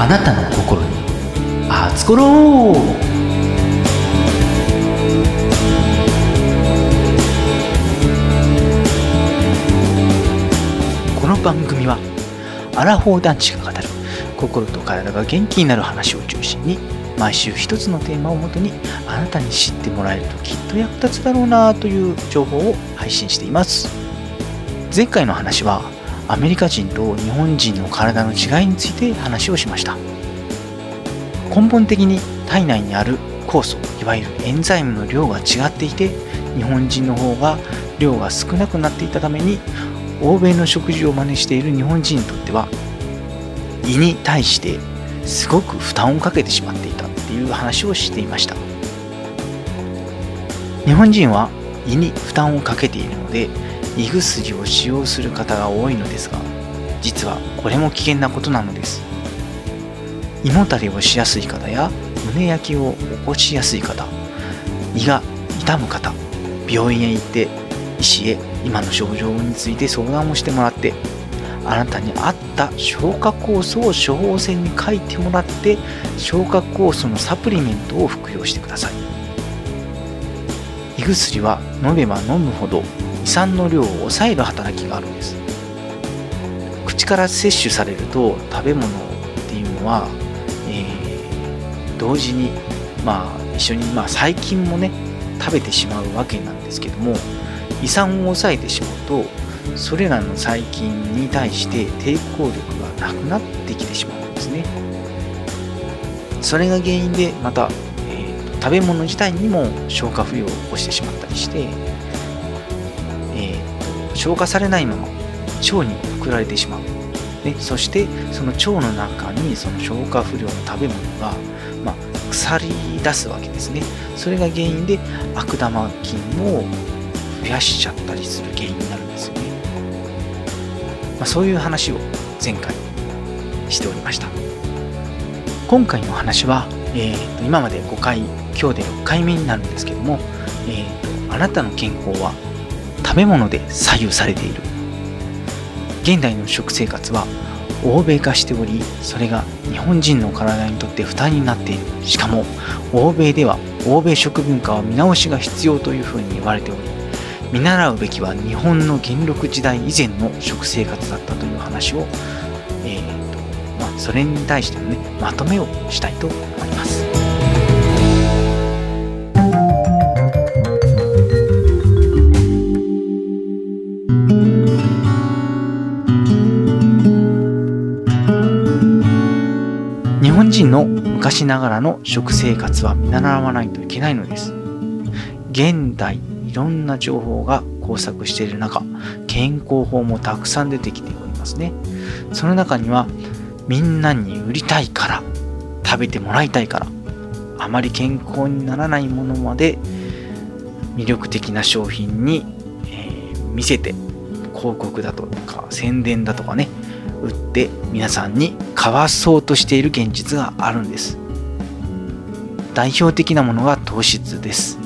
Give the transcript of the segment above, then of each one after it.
あなたの心に。熱ころう。この番組はアラフォー男子が語る。心と体が元気になる話を中心に毎週一つのテーマをもとにあなたに知ってもらえるときっと役立つだろうなという情報を配信しています。前回の話はアメリカ人と日本人の体の違いについて話をしました。根本的に体内にある酵素いわゆるエンザイムの量が違っていて日本人の方が量が少なくなっていたために欧米の食事を真似している日本人にとっては胃に対してすごく負担をかけてしまっていたっていう話をしていました。日本人は胃に負担をかけているので胃薬を使用する方が多いのですが実はこれも危険なことなのです。胃もたれをしやすい方や胸焼きを起こしやすい方胃が痛む方病院へ行って医師へ今の症状について相談をしてもらってあなたに合った消化酵素を処方箋に書いてもらって消化酵素のサプリメントを服用してください。胃薬は飲めば飲むほど酸の量を抑える働きがあるんです。口から摂取されると食べ物っていうのは、えー、同時にまあ一緒にまあ細菌もね食べてしまうわけなんですけども胃酸を抑えてしまうとそれらの細菌に対して抵抗力がなくなってきてしまうんですね。それが原因でまた、えーと、食べ物自体にも消化不良を起こしてしまったりして、消化されないまま腸に送られてしまう。ね、そしてその腸の中にその消化不良の食べ物が、まあ、腐り出すわけですね。それが原因で悪玉菌を増やしちゃったりする原因になるんですよね、まあ、そういう話を前回しておりました。今回の話は、えー、と今まで5回今日で6回目になるんですけども、えー、とあなたの健康は食べ物で左右されている現代の食生活は欧米化しておりそれが日本人の体にとって負担になっているしかも欧米では欧米食文化は見直しが必要というふうに言われており見習うべきは日本の元禄時代以前の食生活だったという話を、えーとまあ、それに対してのねまとめをしたいと思います。人の昔ながらの食生活は見習わないといけないのです。現代いろんな情報が交錯している中、健康法もたくさん出てきておりますね。その中にはみんなに売りたいから、食べてもらいたいから、あまり健康にならないものまで魅力的な商品に、えー、見せて広告だとか宣伝だとかね売って皆さんにかわそうとしている現実があるんです。代表的なものが糖質です。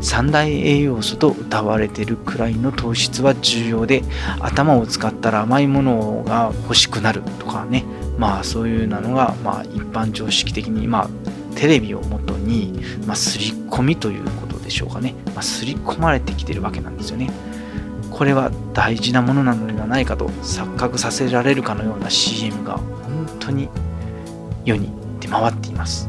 三大栄養素と謳われてるくらいの糖質は重要で頭を使ったら甘いものが欲しくなるとかね。まあそういうなのが、まあ、一般常識的に、まあ、テレビをもとに、まあ、刷り込みということでしょうかね、まあ、刷り込まれてきてるわけなんですよね。これは大事なものなのではないかと錯覚させられるかのような CM が当に世に出回っています。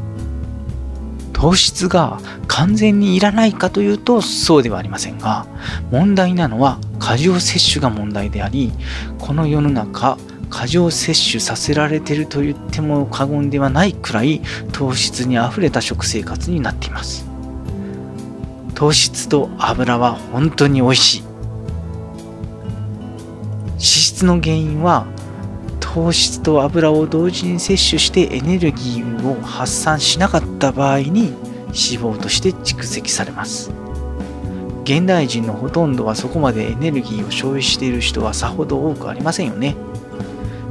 糖質が完全にいらないかというとそうではありませんが問題なのは過剰摂取が問題でありこの世の中過剰摂取させられてると言っても過言ではないくらい糖質にあふれた食生活になっています。糖質と油は本当に美味しい。脂質の原因は糖質と油を同時に摂取してエネルギーを発散しなかった場合に脂肪として蓄積されます。現代人のほとんどはそこまでエネルギーを消費している人はさほど多くありませんよね。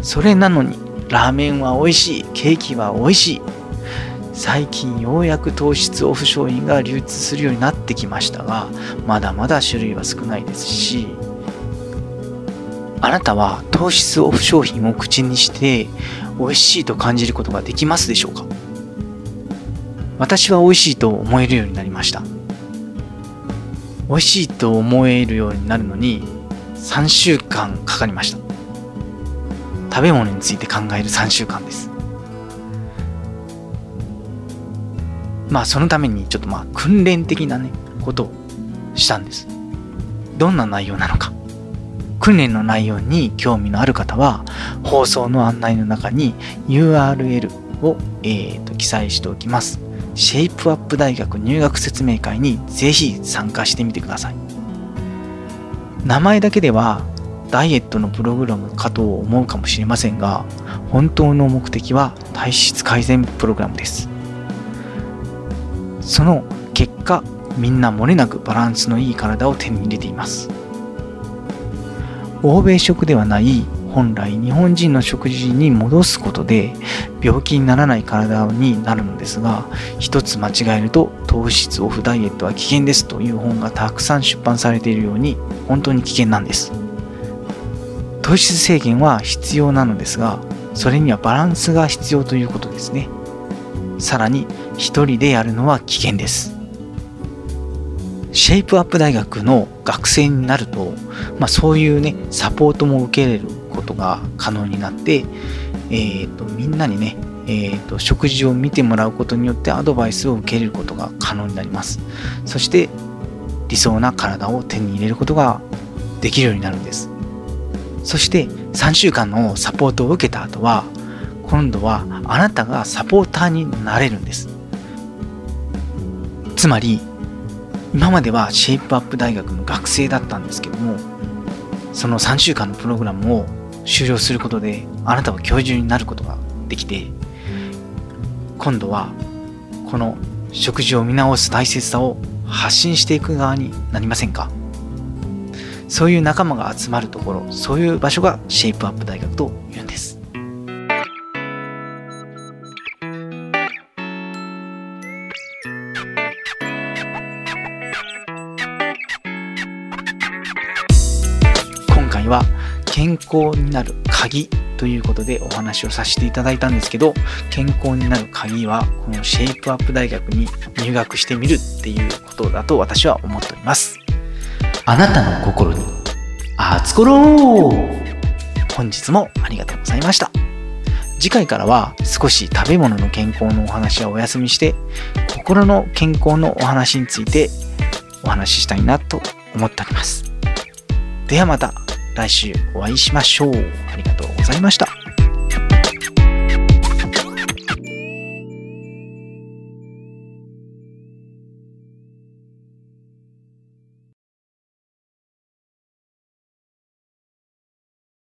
それなのにラーメンは美味しいケーキは美味しい。最近ようやく糖質オフ商品が流通するようになってきましたがまだまだ種類は少ないですしあなたは糖質オフ商品を口にして美味しいと感じることができますでしょうか？私は美味しいと思えるようになりました。美味しいと思えるようになるのに3週間かかりました。食べ物について考える3週間です。まあそのためにちょっとまあ訓練的なねことをしたんです。どんな内容なのか。訓練の内容に興味のある方は放送の案内の中に URL を、えーと記載しておきます。シェイプアップ大学入学説明会にぜひ参加してみてください。名前だけではダイエットのプログラムかと思うかもしれませんが本当の目的は体質改善プログラムです。その結果みんな漏れなくバランスのいい体を手に入れています。欧米食ではない本来日本人の食事に戻すことで病気にならない体になるのですが一つ間違えると糖質オフダイエットは危険ですという本がたくさん出版されているように本当に危険なんです。糖質制限は必要なのですがそれにはバランスが必要ということですね。さらに一人でやるのは危険です。シェイプアップ大学の学生になると、まあ、そういうねサポートも受けれることが可能になって、えーと、みんなにね、えーと、食事を見てもらうことによってアドバイスを受けれることが可能になります。そして理想な体を手に入れることができるようになるんです。そして3週間のサポートを受けた後は今度はあなたがサポーターになれるんです。つまり今まではシェイプアップ大学の学生だったんですけどもその3週間のプログラムを終了することであなたは教授になることができて今度はこの食事を見直す大切さを発信していく側になりませんか？そういう仲間が集まるところそういう場所がシェイプアップ大学というんです。回は健康になる鍵ということでお話をさせていただいたんですけど健康になる鍵はこのシェイプアップ大学に入学してみるっていうことだと私は思っております。あなたの心に熱ころ本日もありがとうございました。次回からは少し食べ物の健康のお話はお休みして心の健康のお話についてお話ししたいなと思っております。ではまた来週お会いしましょう。ありがとうございました。